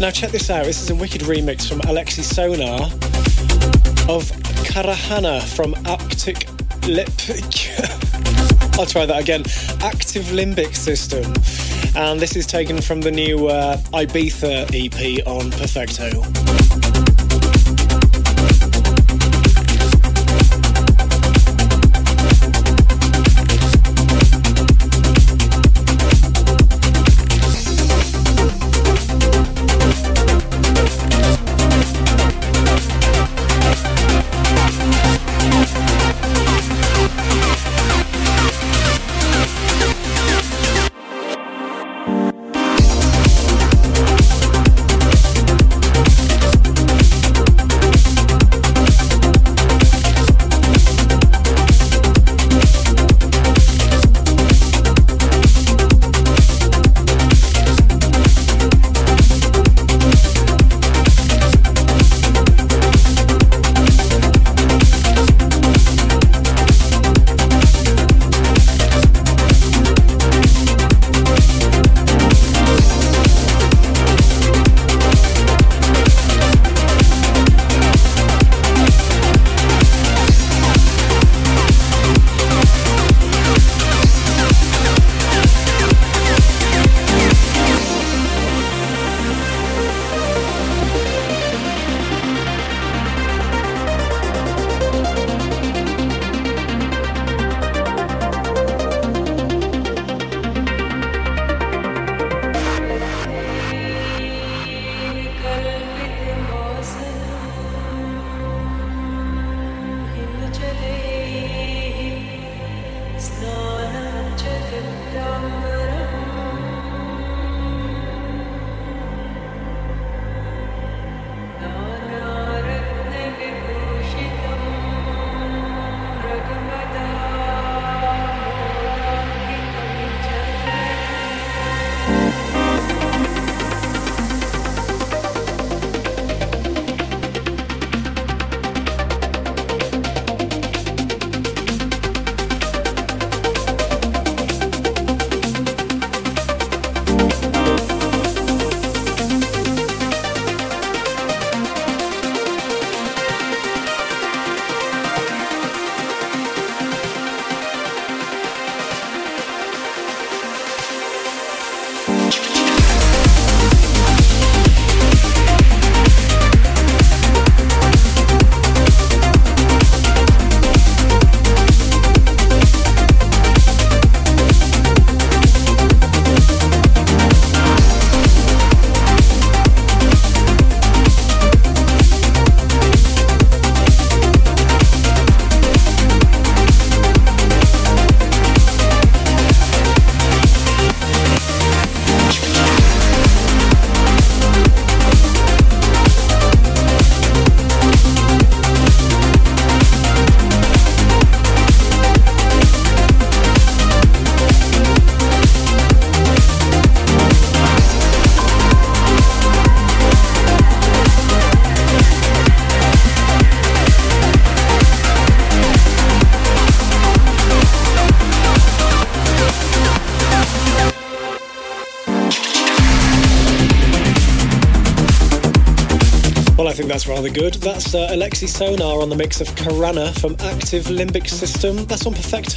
Now check this out. This is a wicked remix from Alexi Sonar of Karahana from Arctic Lip. I'll try that again. Active Limbic System. And this is taken from the new uh, Ibiza EP on Perfecto. That's rather good. That's uh, Alexi Sonar on the mix of Karana from Active Limbic System. That's on Perfecto